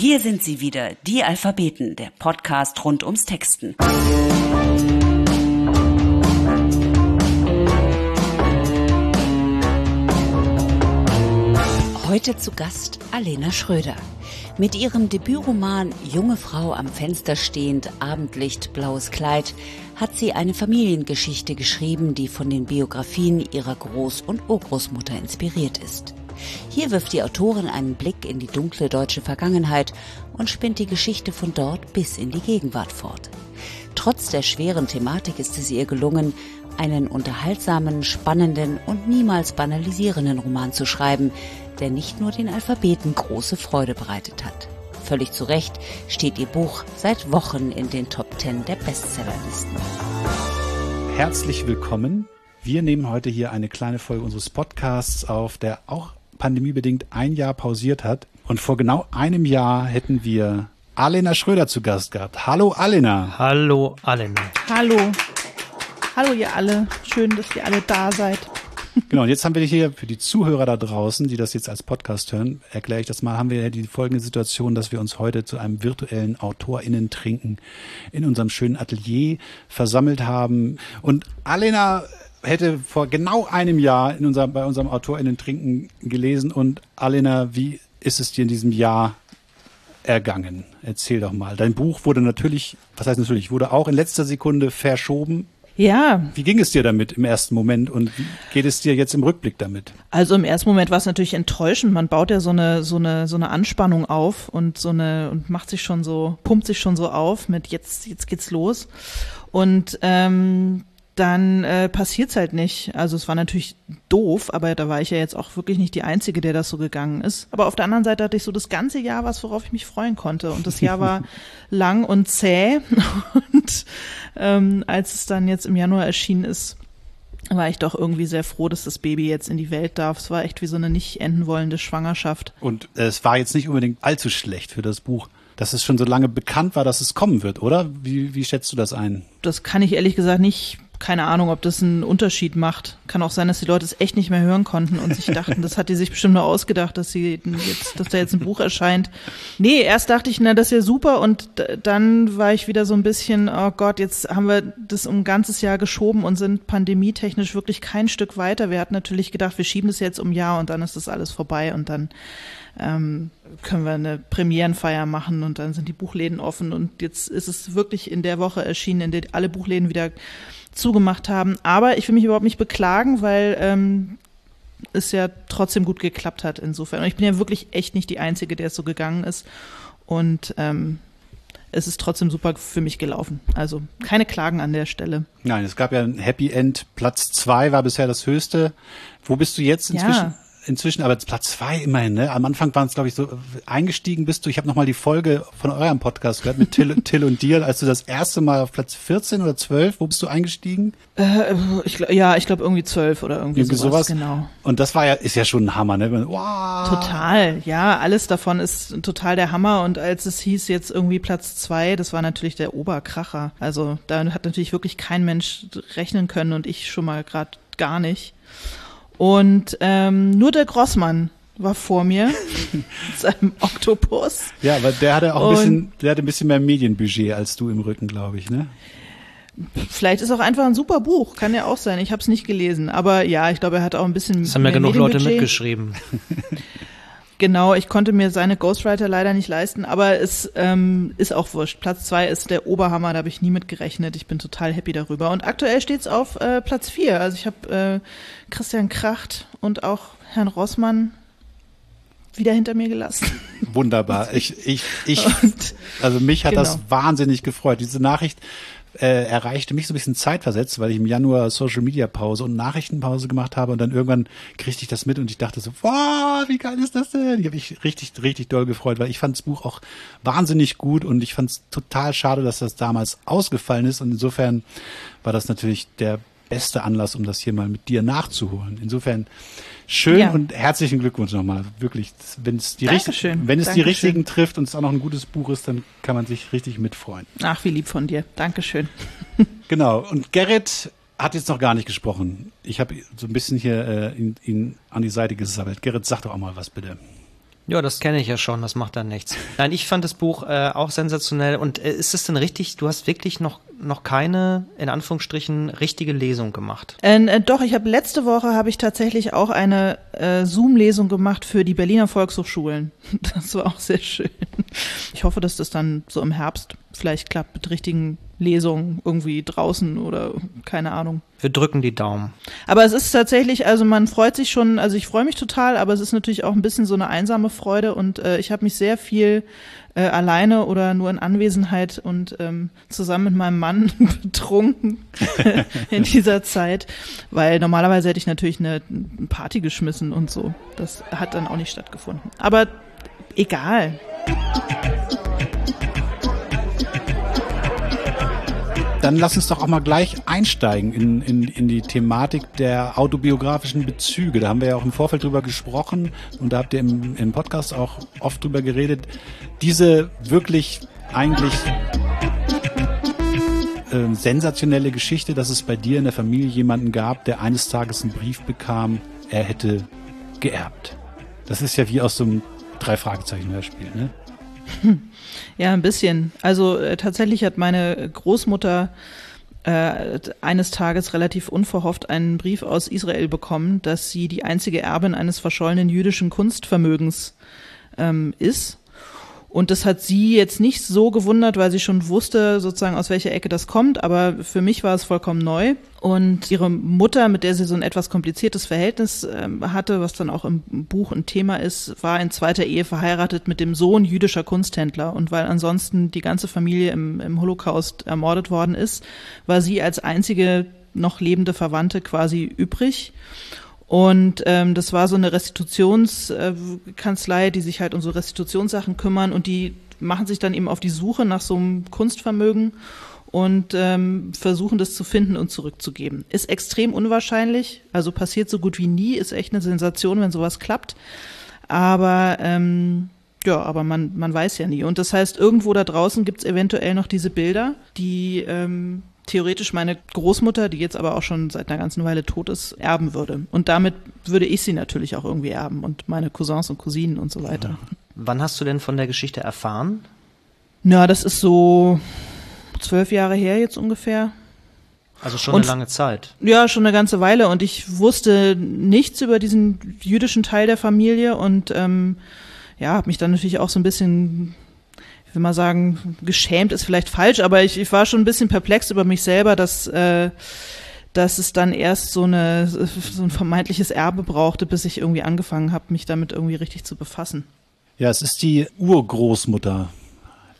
Hier sind sie wieder, die Alphabeten, der Podcast rund ums Texten. Heute zu Gast Alena Schröder. Mit ihrem Debütroman Junge Frau am Fenster stehend, Abendlicht, blaues Kleid hat sie eine Familiengeschichte geschrieben, die von den Biografien ihrer Groß- und Urgroßmutter inspiriert ist. Hier wirft die Autorin einen Blick in die dunkle deutsche Vergangenheit und spinnt die Geschichte von dort bis in die Gegenwart fort. Trotz der schweren Thematik ist es ihr gelungen, einen unterhaltsamen, spannenden und niemals banalisierenden Roman zu schreiben, der nicht nur den Alphabeten große Freude bereitet hat. Völlig zu Recht steht ihr Buch seit Wochen in den Top Ten der Bestsellerlisten. Herzlich willkommen. Wir nehmen heute hier eine kleine Folge unseres Podcasts auf, der auch pandemiebedingt ein Jahr pausiert hat. Und vor genau einem Jahr hätten wir Alena Schröder zu Gast gehabt. Hallo Alena. Hallo Alena. Hallo. Hallo ihr alle. Schön, dass ihr alle da seid. Genau, und jetzt haben wir hier für die Zuhörer da draußen, die das jetzt als Podcast hören, erkläre ich das mal, haben wir die folgende Situation, dass wir uns heute zu einem virtuellen AutorInnen-Trinken in unserem schönen Atelier versammelt haben. Und Alena hätte vor genau einem Jahr in unserem, bei unserem AutorInnen-Trinken gelesen. Und Alena, wie ist es dir in diesem Jahr ergangen? Erzähl doch mal. Dein Buch wurde natürlich, was heißt natürlich, wurde auch in letzter Sekunde verschoben ja. Wie ging es dir damit im ersten Moment und wie geht es dir jetzt im Rückblick damit? Also im ersten Moment war es natürlich enttäuschend. Man baut ja so eine, so eine, so eine Anspannung auf und so eine, und macht sich schon so, pumpt sich schon so auf mit jetzt, jetzt geht's los. Und ähm, dann äh, passiert's halt nicht. Also es war natürlich doof, aber da war ich ja jetzt auch wirklich nicht die Einzige, der das so gegangen ist. Aber auf der anderen Seite hatte ich so das ganze Jahr was, worauf ich mich freuen konnte. Und das Jahr war lang und zäh. Und ähm, als es dann jetzt im Januar erschienen ist, war ich doch irgendwie sehr froh, dass das Baby jetzt in die Welt darf. Es war echt wie so eine nicht enden wollende Schwangerschaft. Und es war jetzt nicht unbedingt allzu schlecht für das Buch dass es schon so lange bekannt war, dass es kommen wird, oder? Wie, wie schätzt du das ein? Das kann ich ehrlich gesagt nicht keine Ahnung, ob das einen Unterschied macht. Kann auch sein, dass die Leute es echt nicht mehr hören konnten und sich dachten, das hat die sich bestimmt nur ausgedacht, dass sie jetzt, dass da jetzt ein Buch erscheint. Nee, erst dachte ich, na, das ist ja super und dann war ich wieder so ein bisschen, oh Gott, jetzt haben wir das um ein ganzes Jahr geschoben und sind pandemietechnisch wirklich kein Stück weiter. Wir hatten natürlich gedacht, wir schieben das jetzt um ein Jahr und dann ist das alles vorbei und dann ähm, können wir eine Premierenfeier machen und dann sind die Buchläden offen und jetzt ist es wirklich in der Woche erschienen, in der alle Buchläden wieder zugemacht haben. Aber ich will mich überhaupt nicht beklagen, weil ähm, es ja trotzdem gut geklappt hat insofern. Und ich bin ja wirklich echt nicht die Einzige, der es so gegangen ist. Und ähm, es ist trotzdem super für mich gelaufen. Also keine Klagen an der Stelle. Nein, es gab ja ein Happy End. Platz zwei war bisher das höchste. Wo bist du jetzt inzwischen? Ja inzwischen, aber Platz zwei immerhin, ne? Am Anfang waren es, glaube ich, so eingestiegen bist du. Ich habe nochmal die Folge von eurem Podcast gehört mit Till, Till und dir, als du das erste Mal auf Platz 14 oder 12, wo bist du eingestiegen? Äh, ich, ja, ich glaube irgendwie 12 oder irgendwie, irgendwie sowas, sowas. Genau. Und das war ja, ist ja schon ein Hammer, ne? Wow. Total, ja, alles davon ist total der Hammer. Und als es hieß jetzt irgendwie Platz zwei, das war natürlich der Oberkracher. Also da hat natürlich wirklich kein Mensch rechnen können und ich schon mal gerade gar nicht. Und ähm, nur der Grossmann war vor mir mit seinem Oktopus. Ja, aber der hatte auch ein bisschen, der hatte ein bisschen mehr Medienbudget als du im Rücken, glaube ich, ne? Vielleicht ist auch einfach ein super Buch, kann ja auch sein. Ich habe es nicht gelesen, aber ja, ich glaube, er hat auch ein bisschen. Es haben ja genug Leute mitgeschrieben. Genau, ich konnte mir seine Ghostwriter leider nicht leisten, aber es ähm, ist auch wurscht. Platz zwei ist der Oberhammer, da habe ich nie mit gerechnet. Ich bin total happy darüber. Und aktuell steht's auf äh, Platz vier. Also ich habe äh, Christian Kracht und auch Herrn Rossmann wieder hinter mir gelassen. Wunderbar. Ich, ich, ich, also mich hat genau. das wahnsinnig gefreut. Diese Nachricht äh, erreichte mich so ein bisschen zeitversetzt, weil ich im Januar Social Media Pause und Nachrichtenpause gemacht habe und dann irgendwann kriegte ich das mit und ich dachte so, wow, wie geil ist das denn? Ich habe mich richtig, richtig doll gefreut, weil ich fand das Buch auch wahnsinnig gut und ich fand es total schade, dass das damals ausgefallen ist und insofern war das natürlich der beste Anlass, um das hier mal mit dir nachzuholen. Insofern schön ja. und herzlichen Glückwunsch nochmal. Wirklich, wenn es die, richtig, wenn es Dankeschön. die richtigen trifft und es auch noch ein gutes Buch ist, dann kann man sich richtig mitfreuen. Ach, wie lieb von dir. Dankeschön. genau. Und Gerrit hat jetzt noch gar nicht gesprochen. Ich habe so ein bisschen hier äh, ihn, ihn an die Seite gesammelt. Gerrit, sag doch auch mal was bitte. Ja, das kenne ich ja schon, das macht dann nichts. Nein, ich fand das Buch äh, auch sensationell. Und äh, ist es denn richtig, du hast wirklich noch, noch keine, in Anführungsstrichen, richtige Lesung gemacht? Ähm, äh, doch, ich habe letzte Woche habe ich tatsächlich auch eine äh, Zoom-Lesung gemacht für die Berliner Volkshochschulen. Das war auch sehr schön. Ich hoffe, dass das dann so im Herbst vielleicht klappt mit richtigen Lesungen irgendwie draußen oder keine Ahnung. Wir drücken die Daumen. Aber es ist tatsächlich, also man freut sich schon, also ich freue mich total, aber es ist natürlich auch ein bisschen so eine einsame Freude und äh, ich habe mich sehr viel äh, alleine oder nur in Anwesenheit und ähm, zusammen mit meinem Mann betrunken in dieser Zeit, weil normalerweise hätte ich natürlich eine Party geschmissen und so. Das hat dann auch nicht stattgefunden. Aber egal. Dann lass uns doch auch mal gleich einsteigen in, in, in die Thematik der autobiografischen Bezüge. Da haben wir ja auch im Vorfeld drüber gesprochen und da habt ihr im, im Podcast auch oft drüber geredet. Diese wirklich eigentlich äh, sensationelle Geschichte, dass es bei dir in der Familie jemanden gab, der eines Tages einen Brief bekam, er hätte geerbt. Das ist ja wie aus so einem Drei-Fragezeichen-Hörspiel, ne? Ja, ein bisschen. Also äh, tatsächlich hat meine Großmutter äh, eines Tages relativ unverhofft einen Brief aus Israel bekommen, dass sie die einzige Erbin eines verschollenen jüdischen Kunstvermögens ähm, ist und das hat sie jetzt nicht so gewundert, weil sie schon wusste, sozusagen, aus welcher Ecke das kommt. Aber für mich war es vollkommen neu. Und ihre Mutter, mit der sie so ein etwas kompliziertes Verhältnis ähm, hatte, was dann auch im Buch ein Thema ist, war in zweiter Ehe verheiratet mit dem Sohn jüdischer Kunsthändler. Und weil ansonsten die ganze Familie im, im Holocaust ermordet worden ist, war sie als einzige noch lebende Verwandte quasi übrig. Und ähm, das war so eine Restitutionskanzlei, die sich halt um so Restitutionssachen kümmern und die machen sich dann eben auf die Suche nach so einem Kunstvermögen und ähm, versuchen das zu finden und zurückzugeben. Ist extrem unwahrscheinlich, also passiert so gut wie nie, ist echt eine Sensation, wenn sowas klappt. Aber ähm, ja, aber man, man weiß ja nie. Und das heißt, irgendwo da draußen gibt's eventuell noch diese Bilder, die ähm, theoretisch meine Großmutter, die jetzt aber auch schon seit einer ganzen Weile tot ist, erben würde. Und damit würde ich sie natürlich auch irgendwie erben und meine Cousins und Cousinen und so weiter. Wann hast du denn von der Geschichte erfahren? Na, das ist so zwölf Jahre her jetzt ungefähr. Also schon und, eine lange Zeit. Ja, schon eine ganze Weile. Und ich wusste nichts über diesen jüdischen Teil der Familie und ähm, ja, habe mich dann natürlich auch so ein bisschen ich will mal sagen, geschämt ist vielleicht falsch, aber ich, ich war schon ein bisschen perplex über mich selber, dass, äh, dass es dann erst so, eine, so ein vermeintliches Erbe brauchte, bis ich irgendwie angefangen habe, mich damit irgendwie richtig zu befassen. Ja, es ist die Urgroßmutter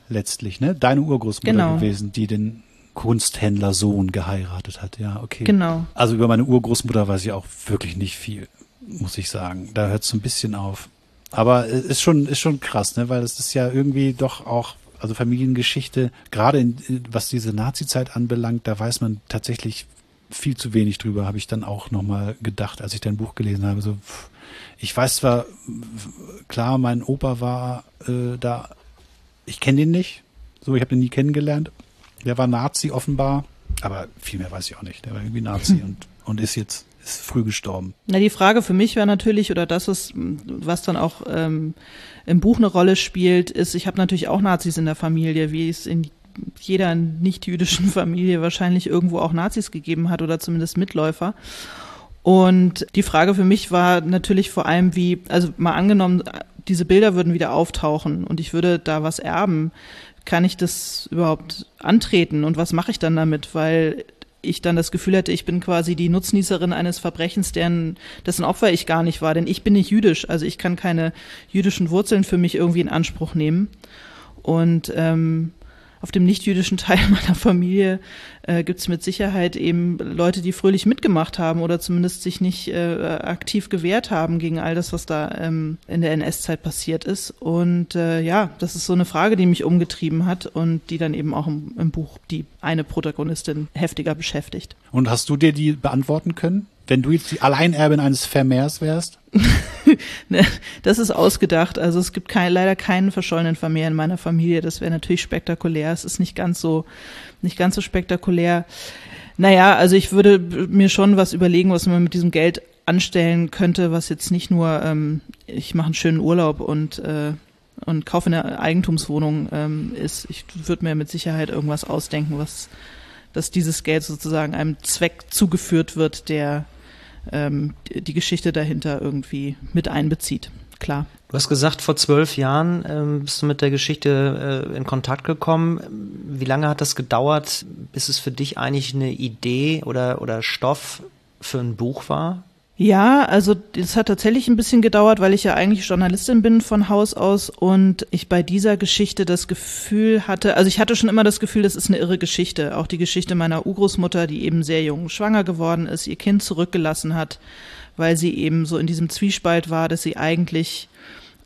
letztlich, ne? Deine Urgroßmutter genau. gewesen, die den Kunsthändlersohn geheiratet hat. Ja, okay. Genau. Also über meine Urgroßmutter weiß ich auch wirklich nicht viel, muss ich sagen. Da hört es so ein bisschen auf. Aber ist schon, ist schon krass, ne? Weil es ist ja irgendwie doch auch, also Familiengeschichte, gerade in, was diese Nazi-Zeit anbelangt, da weiß man tatsächlich viel zu wenig drüber, habe ich dann auch nochmal gedacht, als ich dein Buch gelesen habe. So, ich weiß zwar, klar, mein Opa war äh, da, ich kenne den nicht, so, ich habe den nie kennengelernt. Der war Nazi offenbar, aber viel mehr weiß ich auch nicht. Der war irgendwie Nazi und, und ist jetzt ist früh gestorben. Na, die Frage für mich war natürlich, oder das ist, was dann auch ähm, im Buch eine Rolle spielt, ist, ich habe natürlich auch Nazis in der Familie, wie es in jeder nicht-jüdischen Familie wahrscheinlich irgendwo auch Nazis gegeben hat oder zumindest Mitläufer. Und die Frage für mich war natürlich vor allem, wie, also mal angenommen, diese Bilder würden wieder auftauchen und ich würde da was erben. Kann ich das überhaupt antreten und was mache ich dann damit? Weil ich dann das Gefühl hätte, ich bin quasi die Nutznießerin eines Verbrechens, deren, dessen Opfer ich gar nicht war. Denn ich bin nicht jüdisch, also ich kann keine jüdischen Wurzeln für mich irgendwie in Anspruch nehmen. Und ähm, auf dem nicht-jüdischen Teil meiner Familie äh, gibt es mit Sicherheit eben Leute, die fröhlich mitgemacht haben oder zumindest sich nicht äh, aktiv gewehrt haben gegen all das, was da ähm, in der NS-Zeit passiert ist. Und äh, ja, das ist so eine Frage, die mich umgetrieben hat und die dann eben auch im, im Buch die eine Protagonistin heftiger beschäftigt. Und hast du dir die beantworten können? Wenn du jetzt die Alleinerbin eines Vermehrs wärst? Ne, das ist ausgedacht. Also es gibt kein, leider keinen verschollenen Vermehr in meiner Familie. Das wäre natürlich spektakulär. Es ist nicht ganz so, nicht ganz so spektakulär. Naja, also ich würde mir schon was überlegen, was man mit diesem Geld anstellen könnte, was jetzt nicht nur ähm, ich mache einen schönen Urlaub und äh, und kaufe eine Eigentumswohnung ähm, ist, ich würde mir mit Sicherheit irgendwas ausdenken, was dass dieses Geld sozusagen einem Zweck zugeführt wird, der ähm, die Geschichte dahinter irgendwie mit einbezieht. Klar. Du hast gesagt, vor zwölf Jahren ähm, bist du mit der Geschichte äh, in Kontakt gekommen. Wie lange hat das gedauert, bis es für dich eigentlich eine Idee oder, oder Stoff für ein Buch war? Ja, also es hat tatsächlich ein bisschen gedauert, weil ich ja eigentlich Journalistin bin von Haus aus und ich bei dieser Geschichte das Gefühl hatte, also ich hatte schon immer das Gefühl, das ist eine irre Geschichte. Auch die Geschichte meiner Urgroßmutter, die eben sehr jung schwanger geworden ist, ihr Kind zurückgelassen hat, weil sie eben so in diesem Zwiespalt war, dass sie eigentlich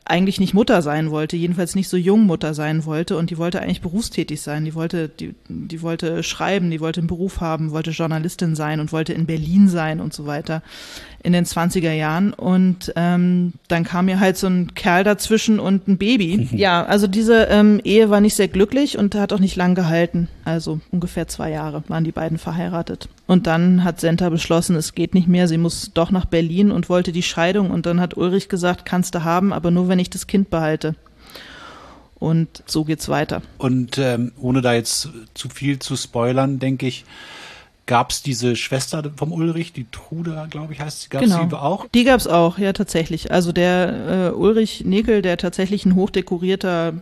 eigentlich nicht Mutter sein wollte, jedenfalls nicht so jung Mutter sein wollte und die wollte eigentlich berufstätig sein. Die wollte, die, die wollte schreiben, die wollte einen Beruf haben, wollte Journalistin sein und wollte in Berlin sein und so weiter in den 20er Jahren. Und ähm, dann kam mir halt so ein Kerl dazwischen und ein Baby. ja, also diese ähm, Ehe war nicht sehr glücklich und hat auch nicht lang gehalten. Also ungefähr zwei Jahre waren die beiden verheiratet. Und dann hat Senta beschlossen, es geht nicht mehr, sie muss doch nach Berlin und wollte die Scheidung. Und dann hat Ulrich gesagt, kannst du haben, aber nur wenn ich das Kind behalte. Und so geht's weiter. Und ähm, ohne da jetzt zu viel zu spoilern, denke ich, gab es diese Schwester vom Ulrich, die Truda, glaube ich, heißt sie, gab es genau. die auch? Die gab es auch, ja, tatsächlich. Also der äh, Ulrich Nekel, der tatsächlich ein hochdekorierter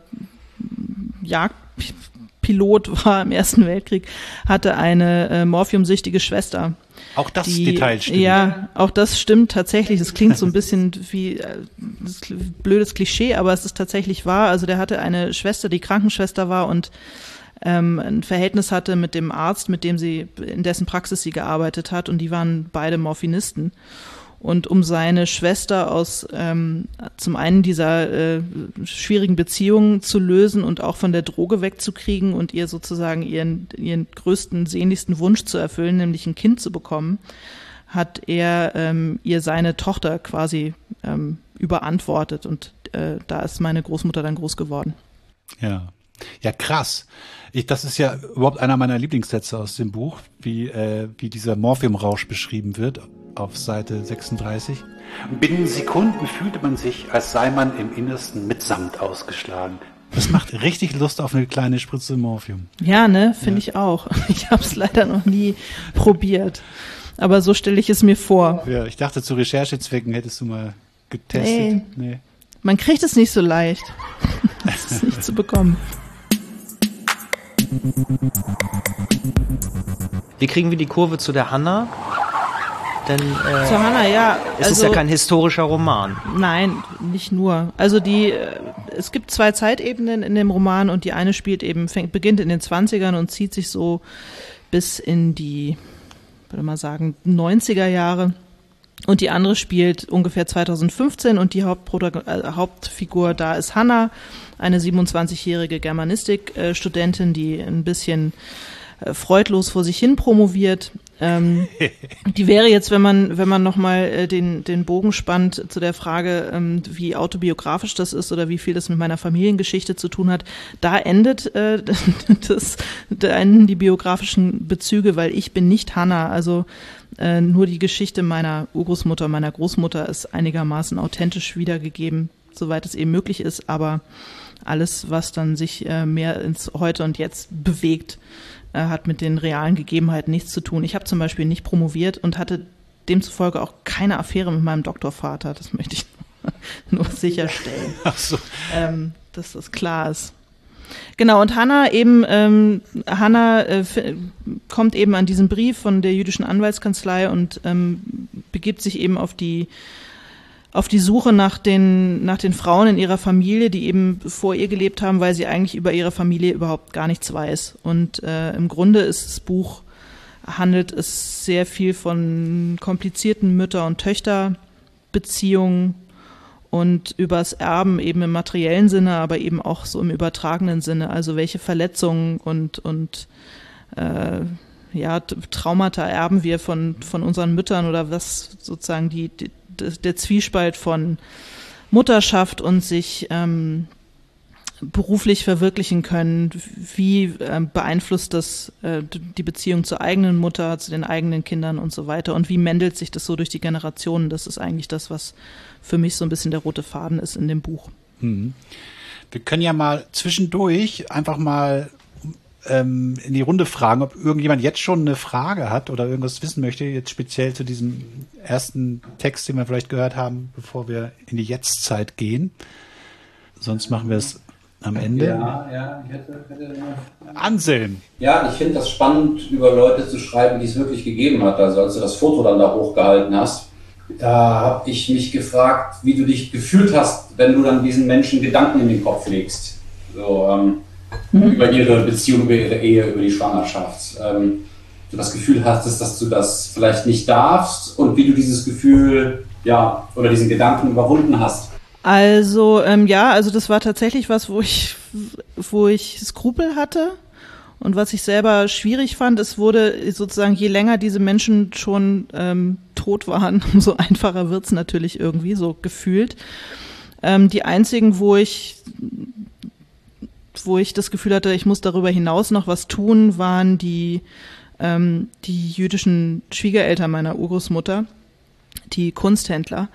Jagdpilot war im Ersten Weltkrieg, hatte eine äh, morphiumsüchtige Schwester. Auch das die, Detail stimmt. Ja, auch das stimmt tatsächlich. Das klingt so ein bisschen wie äh, blödes Klischee, aber es ist tatsächlich wahr. Also der hatte eine Schwester, die Krankenschwester war und ähm, ein Verhältnis hatte mit dem Arzt, mit dem sie, in dessen Praxis sie gearbeitet hat, und die waren beide Morphinisten. Und um seine Schwester aus ähm, zum einen dieser äh, schwierigen Beziehungen zu lösen und auch von der Droge wegzukriegen und ihr sozusagen ihren, ihren größten, sehnlichsten Wunsch zu erfüllen, nämlich ein Kind zu bekommen, hat er ähm, ihr seine Tochter quasi ähm, überantwortet. Und äh, da ist meine Großmutter dann groß geworden. Ja. Ja, krass. Ich, das ist ja überhaupt einer meiner Lieblingssätze aus dem Buch, wie, äh, wie dieser Morphiumrausch beschrieben wird auf Seite 36. Binnen Sekunden fühlte man sich, als sei man im Innersten mit Samt ausgeschlagen. Das macht richtig Lust auf eine kleine Spritze Morphium. Ja, ne, finde ja. ich auch. Ich habe es leider noch nie probiert. Aber so stelle ich es mir vor. Ja, ich dachte, zu Recherchezwecken hättest du mal getestet. Nee. nee. Man kriegt es nicht so leicht. Das ist nicht zu bekommen. Wie kriegen wir die Kurve zu der Hanna? Denn äh, Zu Hanna, ja. es ist ja kein historischer Roman. Nein, nicht nur. Also die, äh, es gibt zwei Zeitebenen in dem Roman und die eine spielt eben, fängt, beginnt in den 20ern und zieht sich so bis in die, würde mal sagen, 90er Jahre. Und die andere spielt ungefähr 2015 und die äh, Hauptfigur da ist Hanna, eine 27-jährige Germanistik-Studentin, die ein bisschen äh, freudlos vor sich hin promoviert. Ähm, die wäre jetzt, wenn man, wenn man nochmal äh, den, den Bogen spannt zu der Frage, ähm, wie autobiografisch das ist oder wie viel das mit meiner Familiengeschichte zu tun hat, da endet äh, das, da enden die biografischen Bezüge, weil ich bin nicht Hannah. Also äh, nur die Geschichte meiner Urgroßmutter, meiner Großmutter ist einigermaßen authentisch wiedergegeben, soweit es eben möglich ist, aber alles, was dann sich äh, mehr ins Heute und Jetzt bewegt, äh, hat mit den realen Gegebenheiten nichts zu tun. Ich habe zum Beispiel nicht promoviert und hatte demzufolge auch keine Affäre mit meinem Doktorvater. Das möchte ich nur sicherstellen. Ach so. ähm, dass das klar ist. Genau, und Hanna eben, ähm, Hanna äh, kommt eben an diesen Brief von der jüdischen Anwaltskanzlei und ähm, begibt sich eben auf die auf die Suche nach den, nach den Frauen in ihrer Familie, die eben vor ihr gelebt haben, weil sie eigentlich über ihre Familie überhaupt gar nichts weiß. Und äh, im Grunde ist das Buch, handelt es sehr viel von komplizierten Mütter- und Töchterbeziehungen und übers Erben eben im materiellen Sinne, aber eben auch so im übertragenen Sinne. Also welche Verletzungen und, und äh, ja, Traumata erben wir von, von unseren Müttern oder was sozusagen die, die der Zwiespalt von Mutterschaft und sich ähm, beruflich verwirklichen können? Wie äh, beeinflusst das äh, die Beziehung zur eigenen Mutter, zu den eigenen Kindern und so weiter? Und wie mendelt sich das so durch die Generationen? Das ist eigentlich das, was für mich so ein bisschen der rote Faden ist in dem Buch. Mhm. Wir können ja mal zwischendurch einfach mal ähm, in die Runde fragen, ob irgendjemand jetzt schon eine Frage hat oder irgendwas wissen möchte, jetzt speziell zu diesem ersten Text, den wir vielleicht gehört haben, bevor wir in die Jetztzeit gehen. Sonst machen wir es am Ende. Ja, ja, ich hätte, hätte Anselm. Ja, ich finde das spannend, über Leute zu schreiben, die es wirklich gegeben hat. Also als du das Foto dann da hochgehalten hast, da habe ich mich gefragt, wie du dich gefühlt hast, wenn du dann diesen Menschen Gedanken in den Kopf legst. So, ähm, mhm. über ihre Beziehung, über ihre Ehe, über die Schwangerschaft. Ähm, du das Gefühl hattest, dass du das vielleicht nicht darfst und wie du dieses Gefühl, ja, oder diesen Gedanken überwunden hast. Also ähm, ja, also das war tatsächlich was, wo ich, wo ich Skrupel hatte. Und was ich selber schwierig fand, es wurde sozusagen, je länger diese Menschen schon ähm, tot waren, umso einfacher wird's natürlich irgendwie, so gefühlt. Ähm, die einzigen, wo ich wo ich das Gefühl hatte, ich muss darüber hinaus noch was tun, waren die, ähm, die jüdischen Schwiegereltern meiner Urgroßmutter, die Kunsthändler,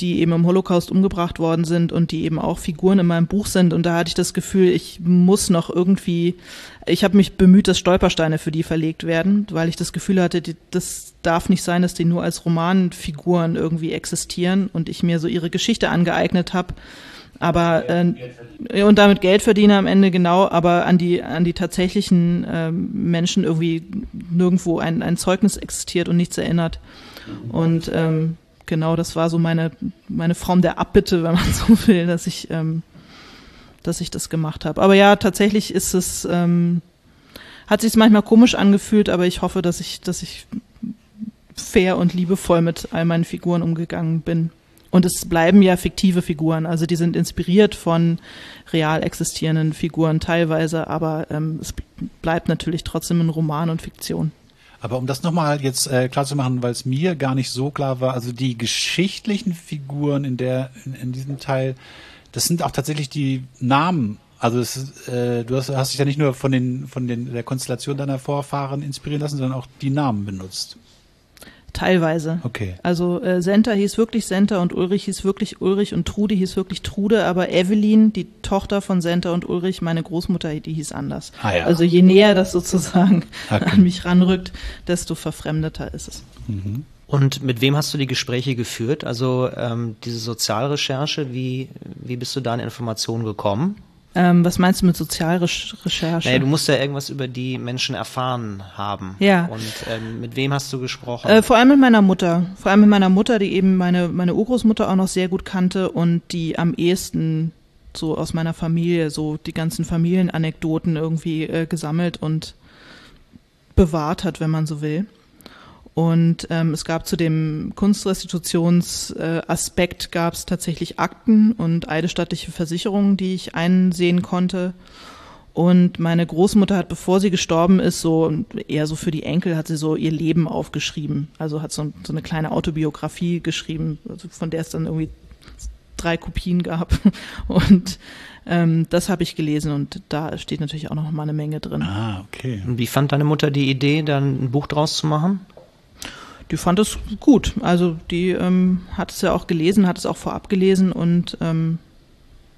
die eben im Holocaust umgebracht worden sind und die eben auch Figuren in meinem Buch sind. Und da hatte ich das Gefühl, ich muss noch irgendwie, ich habe mich bemüht, dass Stolpersteine für die verlegt werden, weil ich das Gefühl hatte, die, das darf nicht sein, dass die nur als Romanfiguren irgendwie existieren und ich mir so ihre Geschichte angeeignet habe aber äh, und damit Geld verdienen am Ende genau, aber an die an die tatsächlichen äh, Menschen irgendwie nirgendwo ein, ein Zeugnis existiert und nichts erinnert. Und ähm, genau, das war so meine meine Form der Abbitte, wenn man so will, dass ich ähm, dass ich das gemacht habe. Aber ja, tatsächlich ist es ähm, hat sich manchmal komisch angefühlt, aber ich hoffe, dass ich dass ich fair und liebevoll mit all meinen Figuren umgegangen bin. Und es bleiben ja fiktive Figuren, also die sind inspiriert von real existierenden Figuren teilweise, aber ähm, es bleibt natürlich trotzdem ein Roman und Fiktion. Aber um das nochmal jetzt äh, klar zu machen, weil es mir gar nicht so klar war, also die geschichtlichen Figuren in der in, in diesem Teil, das sind auch tatsächlich die Namen. Also es, äh, du hast, hast dich ja nicht nur von den von den der Konstellation deiner Vorfahren inspirieren lassen, sondern auch die Namen benutzt. Teilweise. Okay. Also äh, Senta hieß wirklich Senta und Ulrich hieß wirklich Ulrich und Trude hieß wirklich Trude, aber Evelyn, die Tochter von Senta und Ulrich, meine Großmutter, die hieß anders. Ah, ja. Also je näher das sozusagen okay. an mich ranrückt, desto verfremdeter ist es. Mhm. Und mit wem hast du die Gespräche geführt? Also ähm, diese Sozialrecherche, wie, wie bist du da an Informationen gekommen? Ähm, was meinst du mit Sozialrecherche? Naja, du musst ja irgendwas über die Menschen erfahren haben. Ja. Und ähm, mit wem hast du gesprochen? Äh, vor allem mit meiner Mutter. Vor allem mit meiner Mutter, die eben meine, meine Urgroßmutter auch noch sehr gut kannte und die am ehesten so aus meiner Familie so die ganzen Familienanekdoten irgendwie äh, gesammelt und bewahrt hat, wenn man so will. Und ähm, es gab zu dem Kunstrestitutionsaspekt äh, gab es tatsächlich Akten und eidesstattliche Versicherungen, die ich einsehen konnte. Und meine Großmutter hat, bevor sie gestorben ist, so eher so für die Enkel, hat sie so ihr Leben aufgeschrieben. Also hat so, so eine kleine Autobiografie geschrieben, also von der es dann irgendwie drei Kopien gab. Und ähm, das habe ich gelesen und da steht natürlich auch noch mal eine Menge drin. Ah, okay. Und wie fand deine Mutter die Idee, dann ein Buch draus zu machen? Die fand es gut. Also die ähm, hat es ja auch gelesen, hat es auch vorab gelesen und ähm,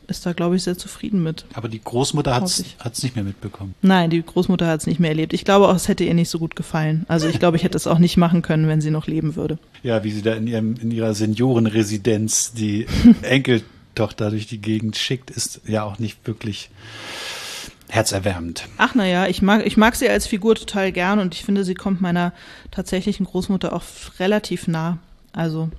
ist da, glaube ich, sehr zufrieden mit. Aber die Großmutter hat es nicht mehr mitbekommen. Nein, die Großmutter hat es nicht mehr erlebt. Ich glaube auch, es hätte ihr nicht so gut gefallen. Also ich glaube, ich hätte es auch nicht machen können, wenn sie noch leben würde. Ja, wie sie da in, ihrem, in ihrer Seniorenresidenz die Enkeltochter durch die Gegend schickt, ist ja auch nicht wirklich herzerwärmend. Ach naja, ich mag, ich mag sie als Figur total gern und ich finde, sie kommt meiner tatsächlichen Großmutter auch relativ nah. Also.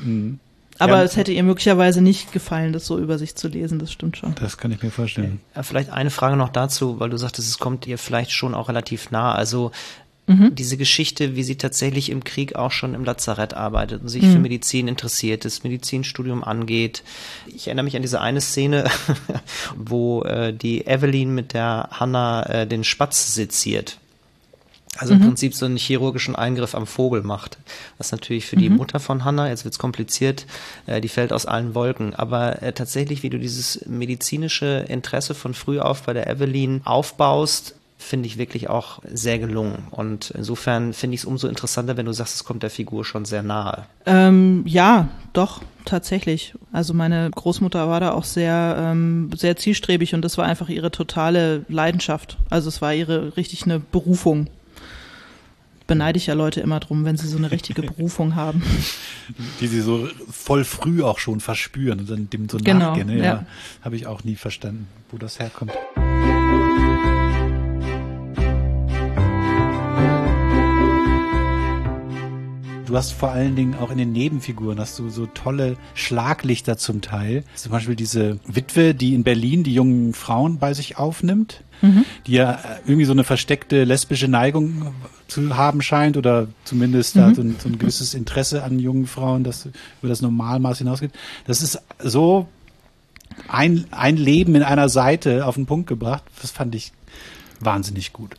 Mhm. Aber ja, es hätte ihr möglicherweise nicht gefallen, das so über sich zu lesen, das stimmt schon. Das kann ich mir vorstellen. Ja, vielleicht eine Frage noch dazu, weil du sagtest, es kommt ihr vielleicht schon auch relativ nah. Also Mhm. Diese Geschichte, wie sie tatsächlich im Krieg auch schon im Lazarett arbeitet und sich mhm. für Medizin interessiert, das Medizinstudium angeht. Ich erinnere mich an diese eine Szene, wo äh, die Evelyn mit der Hanna äh, den Spatz seziert. Also im mhm. Prinzip so einen chirurgischen Eingriff am Vogel macht. Was natürlich für mhm. die Mutter von Hannah, jetzt wird's kompliziert, äh, die fällt aus allen Wolken. Aber äh, tatsächlich, wie du dieses medizinische Interesse von früh auf bei der Evelyn aufbaust, finde ich wirklich auch sehr gelungen. Und insofern finde ich es umso interessanter, wenn du sagst, es kommt der Figur schon sehr nahe. Ähm, ja, doch, tatsächlich. Also meine Großmutter war da auch sehr, ähm, sehr zielstrebig und das war einfach ihre totale Leidenschaft. Also es war ihre richtig eine Berufung. Beneide ich ja Leute immer drum, wenn sie so eine richtige Berufung haben. Die sie so voll früh auch schon verspüren und dann dem so genau, nachgehen. Ja, ja. Habe ich auch nie verstanden, wo das herkommt. Du hast vor allen Dingen auch in den Nebenfiguren hast du so tolle Schlaglichter zum Teil. Zum Beispiel diese Witwe, die in Berlin die jungen Frauen bei sich aufnimmt, mhm. die ja irgendwie so eine versteckte lesbische Neigung zu haben scheint oder zumindest mhm. da so ein, so ein gewisses Interesse an jungen Frauen, das über das Normalmaß hinausgeht. Das ist so ein, ein Leben in einer Seite auf den Punkt gebracht. Das fand ich wahnsinnig gut.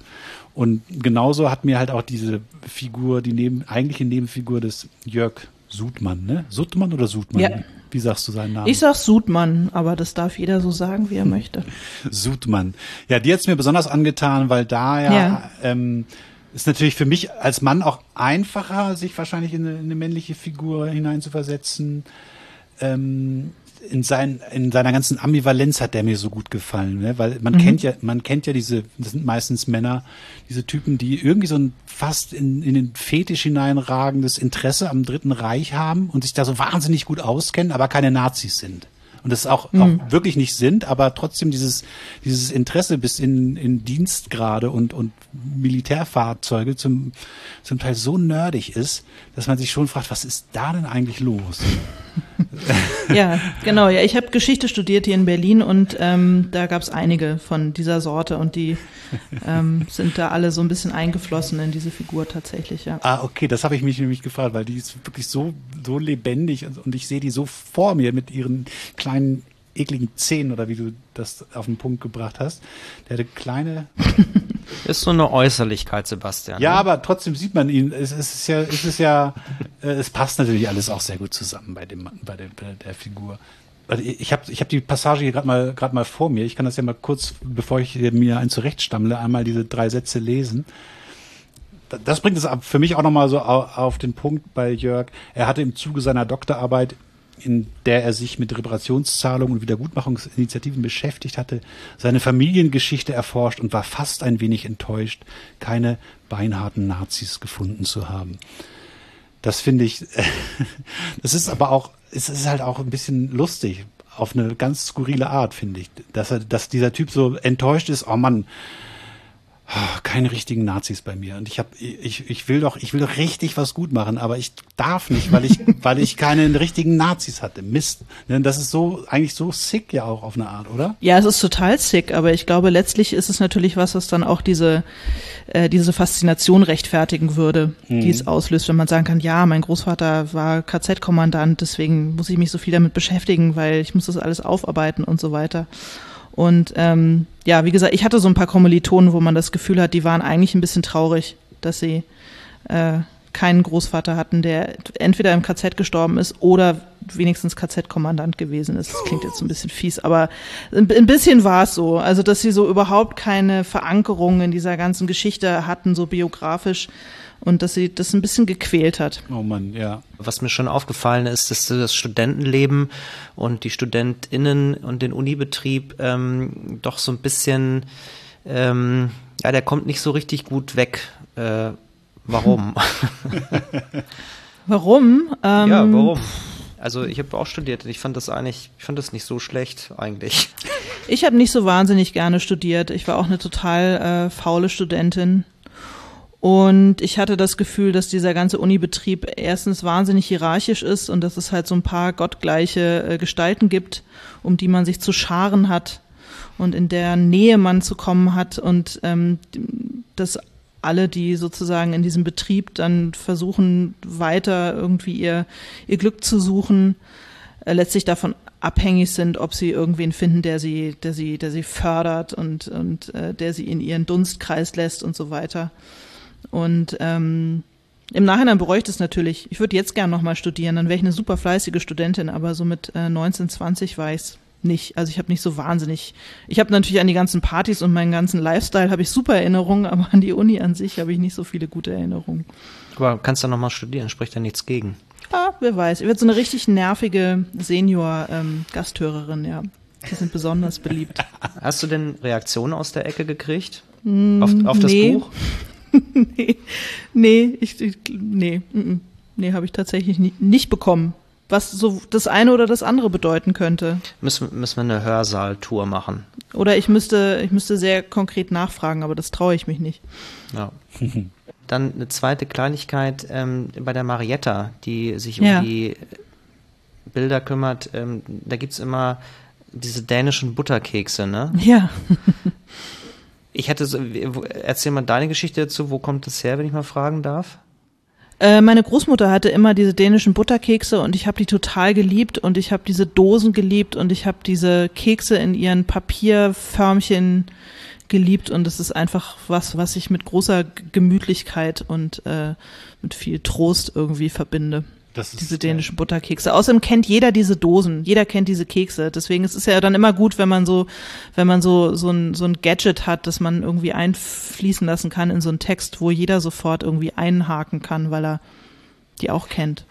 Und genauso hat mir halt auch diese Figur, die neben, eigentliche Nebenfigur des Jörg Sudmann, ne? Sudmann oder Sudmann? Ja. Wie sagst du seinen Namen? Ich sag Sudmann, aber das darf jeder so sagen, wie er möchte. Sudmann. Ja, die hat's mir besonders angetan, weil da ja, ja. Ähm, ist natürlich für mich als Mann auch einfacher, sich wahrscheinlich in eine, in eine männliche Figur hineinzuversetzen. Ähm, in, sein, in seiner ganzen Ambivalenz hat der mir so gut gefallen, ne? weil man mhm. kennt ja, man kennt ja diese, das sind meistens Männer, diese Typen, die irgendwie so ein fast in, in den Fetisch hineinragendes Interesse am Dritten Reich haben und sich da so wahnsinnig gut auskennen, aber keine Nazis sind und das auch, mhm. auch wirklich nicht sind, aber trotzdem dieses, dieses Interesse bis in, in Dienstgrade und, und Militärfahrzeuge zum, zum Teil so nerdig ist, dass man sich schon fragt, was ist da denn eigentlich los? ja, genau. Ja, ich habe Geschichte studiert hier in Berlin und ähm, da gab es einige von dieser Sorte und die ähm, sind da alle so ein bisschen eingeflossen in diese Figur tatsächlich. Ja. Ah, okay, das habe ich mich nämlich gefragt, weil die ist wirklich so so lebendig und, und ich sehe die so vor mir mit ihren kleinen ekligen Zähnen oder wie du das auf den Punkt gebracht hast. Der hatte kleine. Ist so eine Äußerlichkeit, Sebastian. Ja, ne? aber trotzdem sieht man ihn. Es, es ist ja, es ist ja, äh, es passt natürlich alles auch sehr gut zusammen bei dem, bei der, bei der Figur. Also ich habe ich hab die Passage hier gerade mal gerade mal vor mir. Ich kann das ja mal kurz, bevor ich mir ein zurechtstammle, einmal diese drei Sätze lesen. Das bringt es für mich auch nochmal so auf den Punkt bei Jörg. Er hatte im Zuge seiner Doktorarbeit in der er sich mit Reparationszahlungen und Wiedergutmachungsinitiativen beschäftigt hatte, seine Familiengeschichte erforscht und war fast ein wenig enttäuscht, keine beinharten Nazis gefunden zu haben. Das finde ich, das ist aber auch, es ist halt auch ein bisschen lustig, auf eine ganz skurrile Art, finde ich, dass er, dass dieser Typ so enttäuscht ist, oh Mann, keine richtigen Nazis bei mir und ich habe ich, ich will doch ich will doch richtig was gut machen, aber ich darf nicht, weil ich weil ich keine richtigen Nazis hatte. Mist. Ne, das ist so eigentlich so sick ja auch auf eine Art, oder? Ja, es ist total sick, aber ich glaube letztlich ist es natürlich was, was dann auch diese äh, diese Faszination rechtfertigen würde, mhm. die es auslöst, wenn man sagen kann, ja, mein Großvater war KZ-Kommandant, deswegen muss ich mich so viel damit beschäftigen, weil ich muss das alles aufarbeiten und so weiter. Und ähm, ja, wie gesagt, ich hatte so ein paar Kommilitonen, wo man das Gefühl hat, die waren eigentlich ein bisschen traurig, dass sie äh, keinen Großvater hatten, der entweder im KZ gestorben ist oder wenigstens KZ-Kommandant gewesen ist. Das klingt jetzt ein bisschen fies, aber ein bisschen war es so. Also, dass sie so überhaupt keine Verankerung in dieser ganzen Geschichte hatten, so biografisch und dass sie das ein bisschen gequält hat. Oh Mann, ja. Was mir schon aufgefallen ist, dass das Studentenleben und die StudentInnen und den Unibetrieb ähm, doch so ein bisschen, ähm, ja, der kommt nicht so richtig gut weg. Äh, warum? warum? Ähm, ja, warum? Also ich habe auch studiert und ich fand das eigentlich, ich fand das nicht so schlecht eigentlich. Ich habe nicht so wahnsinnig gerne studiert. Ich war auch eine total äh, faule Studentin. Und ich hatte das Gefühl, dass dieser ganze Unibetrieb erstens wahnsinnig hierarchisch ist und dass es halt so ein paar gottgleiche äh, Gestalten gibt, um die man sich zu scharen hat und in der Nähe man zu kommen hat und ähm, dass alle, die sozusagen in diesem Betrieb dann versuchen, weiter irgendwie ihr, ihr Glück zu suchen, äh, letztlich davon abhängig sind, ob sie irgendwen finden, der sie, der sie, der sie fördert und, und äh, der sie in ihren Dunstkreis lässt und so weiter. Und ähm, im Nachhinein bereue ich das natürlich. Ich würde jetzt gern nochmal studieren, dann wäre ich eine super fleißige Studentin, aber so mit äh, 19, 20 war ich nicht. Also ich habe nicht so wahnsinnig. Ich habe natürlich an die ganzen Partys und meinen ganzen Lifestyle habe ich super Erinnerungen, aber an die Uni an sich habe ich nicht so viele gute Erinnerungen. Aber kannst du nochmal studieren, spricht ja nichts gegen. Ah, wer weiß. Ich werde so eine richtig nervige Senior-Gasthörerin, ähm, ja. Die sind besonders beliebt. Hast du denn Reaktionen aus der Ecke gekriegt? Mm, auf, auf das nee. Buch? nee, nee, ich, ich nee, mm, nee, habe ich tatsächlich nicht, nicht bekommen. Was so das eine oder das andere bedeuten könnte. Müssen, müssen wir eine Hörsaal-Tour machen. Oder ich müsste, ich müsste sehr konkret nachfragen, aber das traue ich mich nicht. Ja. Dann eine zweite Kleinigkeit ähm, bei der Marietta, die sich Ja. um die Bilder kümmert. Ähm, da gibt's immer diese dänischen Butterkekse, ne? Ja. Ich hätte so, erzähl mal deine Geschichte dazu, wo kommt das her, wenn ich mal fragen darf? Äh, meine Großmutter hatte immer diese dänischen Butterkekse und ich habe die total geliebt und ich habe diese Dosen geliebt und ich habe diese Kekse in ihren Papierförmchen geliebt und es ist einfach was, was ich mit großer Gemütlichkeit und äh, mit viel Trost irgendwie verbinde. Das ist, Diese dänischen Butterkekse. Außerdem kennt jeder diese Dosen. Jeder kennt diese Kekse. Deswegen ist es ja dann immer gut, wenn man so, wenn man so, so ein, so ein Gadget hat, das man irgendwie einfließen lassen kann in so einen Text, wo jeder sofort irgendwie einhaken kann, weil er die auch kennt.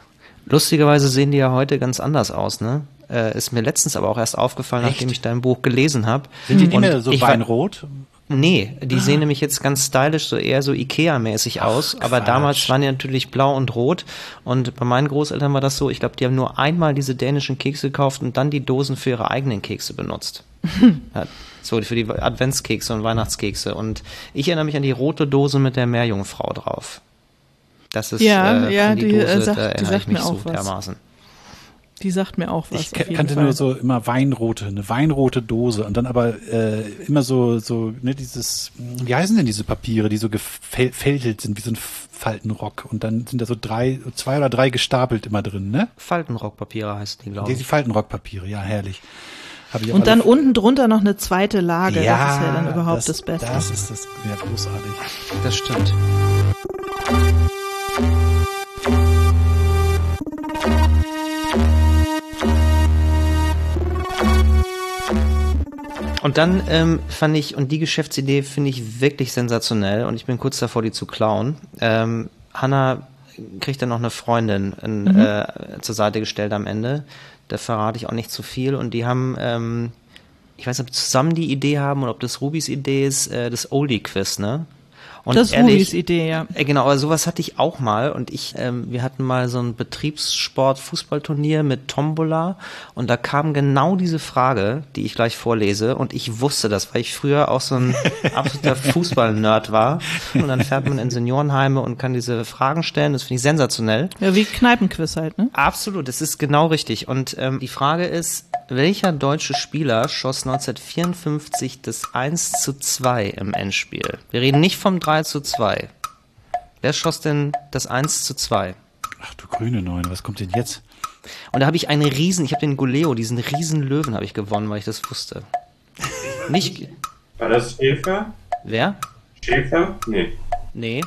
Lustigerweise sehen die ja heute ganz anders aus, ne? Äh, ist mir letztens aber auch erst aufgefallen, Echt? nachdem ich dein Buch gelesen habe. Sind die nicht mehr so weinrot? Nee, die sehen nämlich jetzt ganz stylisch, so eher so Ikea-mäßig aus. Aber Quatsch. damals waren die natürlich blau und rot. Und bei meinen Großeltern war das so, ich glaube, die haben nur einmal diese dänischen Kekse gekauft und dann die Dosen für ihre eigenen Kekse benutzt. ja, so für die Adventskekse und Weihnachtskekse. Und ich erinnere mich an die rote Dose mit der Meerjungfrau drauf. Das ist Ja, äh, ja, die, die, Dose, äh, sagt- da die erinnere ich mich so was. dermaßen. Die sagt mir auch was. Ich auf jeden kannte Fall. nur so immer Weinrote, eine weinrote Dose und dann aber äh, immer so so ne dieses wie heißen denn diese Papiere, die so gefältelt sind wie so ein Faltenrock und dann sind da so drei zwei oder drei gestapelt immer drin, ne? Faltenrockpapiere heißen die, glaube ich. die Faltenrockpapiere, ja herrlich. Hab ich auch Und dann unten drunter noch eine zweite Lage. ja, das ist ja dann überhaupt das, Beste. Das ist das ja großartig. Das stimmt. Und dann ähm, fand ich, und die Geschäftsidee finde ich wirklich sensationell und ich bin kurz davor, die zu klauen. Ähm, Hanna kriegt dann noch eine Freundin in, äh, zur Seite gestellt am Ende. Da verrate ich auch nicht zu viel. Und die haben, ähm, ich weiß nicht, ob zusammen die Idee haben oder ob das Rubis Idee ist, äh, das Oldie-Quiz, ne? Und das ist ehrlich, Rubis Idee, ja. äh, Genau, aber sowas hatte ich auch mal und ich, ähm, wir hatten mal so ein Betriebssport-Fußballturnier mit Tombola und da kam genau diese Frage, die ich gleich vorlese und ich wusste das, weil ich früher auch so ein absoluter Fußball-Nerd war und dann fährt man in Seniorenheime und kann diese Fragen stellen, das finde ich sensationell. Ja, wie Kneipenquiz halt, ne? Absolut, das ist genau richtig. Und ähm, die Frage ist, welcher deutsche Spieler schoss 1954 das 1 zu 2 im Endspiel? Wir reden nicht vom 3 zu 2. Wer schoss denn das 1 zu 2? Ach du grüne Neune, was kommt denn jetzt? Und da habe ich einen riesen, ich habe den Goleo, diesen riesen Löwen habe ich gewonnen, weil ich das wusste. Nicht, War das Schäfer? wer? Schäfer? Nee. Nee.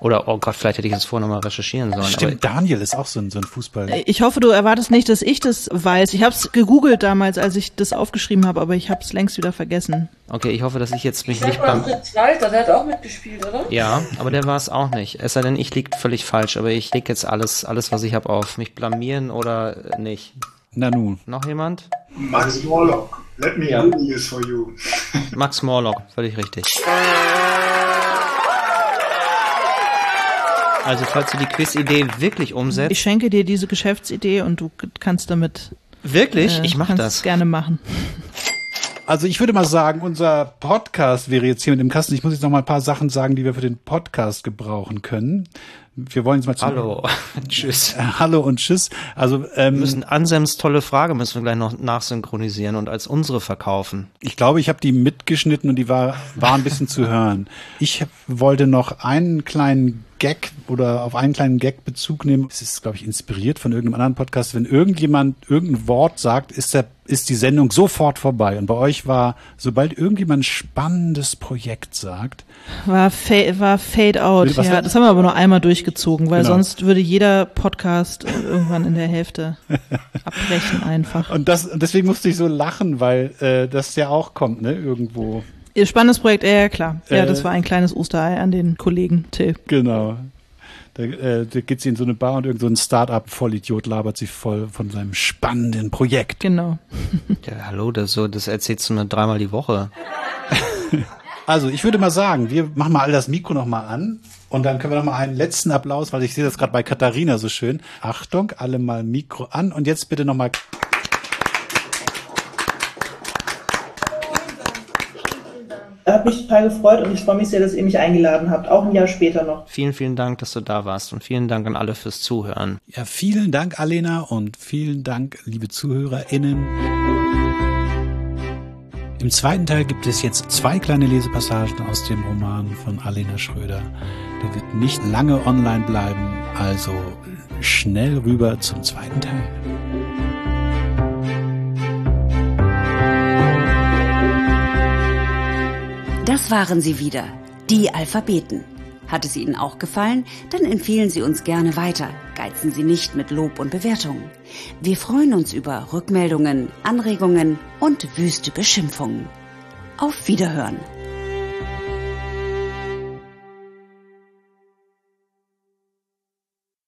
Oder, oh Gott, vielleicht hätte ich das vorher nochmal recherchieren sollen. Stimmt, Daniel ist auch so ein, so ein Fußball. Ich hoffe, du erwartest nicht, dass ich das weiß. Ich habe es gegoogelt damals, als ich das aufgeschrieben habe, aber ich habe es längst wieder vergessen. Okay, ich hoffe, dass ich jetzt mich Sag nicht beim... Fritz Walter, der hat auch mitgespielt, oder? Ja, aber der war es auch nicht. Es sei denn, ich lieg völlig falsch, aber ich leg jetzt alles, alles, was ich habe, auf. Mich blamieren oder nicht. Na nun. Noch jemand? Max Morlock. Let me Ja. Google this for you. Max Morlock, völlig richtig. Also, falls du die Quiz-Idee wirklich umsetzt. Ich schenke dir diese Geschäftsidee und du kannst damit. wirklich? äh, ich mach kannst das. gerne machen. Also ich würde mal sagen, unser Podcast wäre jetzt hier mit dem Kasten. Ich muss jetzt noch mal ein paar Sachen sagen, die wir für den Podcast gebrauchen können. Wir wollen jetzt mal zum Hallo. Tschüss. Äh, Hallo und Tschüss. Also ähm, Wir müssen Ansems tolle Frage müssen wir gleich noch nachsynchronisieren und als unsere verkaufen. ich glaube, ich habe die mitgeschnitten und die war, war ein bisschen zu hören. Ich wollte noch einen kleinen Gag oder auf einen kleinen Gag Bezug nehmen. Es ist, glaube ich, inspiriert von irgendeinem anderen Podcast. Wenn irgendjemand irgendein Wort sagt, ist der ist die Sendung sofort vorbei. Und bei euch war, sobald irgendjemand ein spannendes Projekt sagt. War, fa war Fade Out, ja. Das haben wir aber nur einmal durchgezogen, weil genau. sonst würde jeder Podcast irgendwann in der Hälfte abbrechen einfach. Und das, deswegen musste ich so lachen, weil äh, das ja auch kommt, ne, irgendwo. Ihr spannendes Projekt, ja, ja klar. Ja, äh, das war ein kleines Osterei an den Kollegen Till. Genau. Da, äh, da geht sie in so eine Bar und irgend so ein Start-up-Vollidiot labert sie voll von seinem spannenden Projekt. Genau. ja, hallo, das, so, das erzählst du nur dreimal die Woche. also, ich würde mal sagen, wir machen mal all das Mikro nochmal an und dann können wir nochmal einen letzten Applaus, weil ich sehe das gerade bei Katharina so schön. Achtung, alle mal Mikro an und jetzt bitte nochmal hat mich total gefreut und ich freue mich sehr, dass ihr mich eingeladen habt, auch ein Jahr später noch. Vielen, vielen Dank, dass du da warst und vielen Dank an alle fürs Zuhören. Ja, vielen Dank, Alena, und vielen Dank, liebe ZuhörerInnen. Im zweiten Teil gibt es jetzt zwei kleine Lesepassagen aus dem Roman von Alena Schröder. Der wird nicht lange online bleiben, also schnell rüber zum zweiten Teil. Das waren sie wieder, die Alphabeten. Hat es Ihnen auch gefallen? Dann empfehlen Sie uns gerne weiter. Geizen Sie nicht mit Lob und Bewertungen. Wir freuen uns über Rückmeldungen, Anregungen und wüste Beschimpfungen. Auf Wiederhören!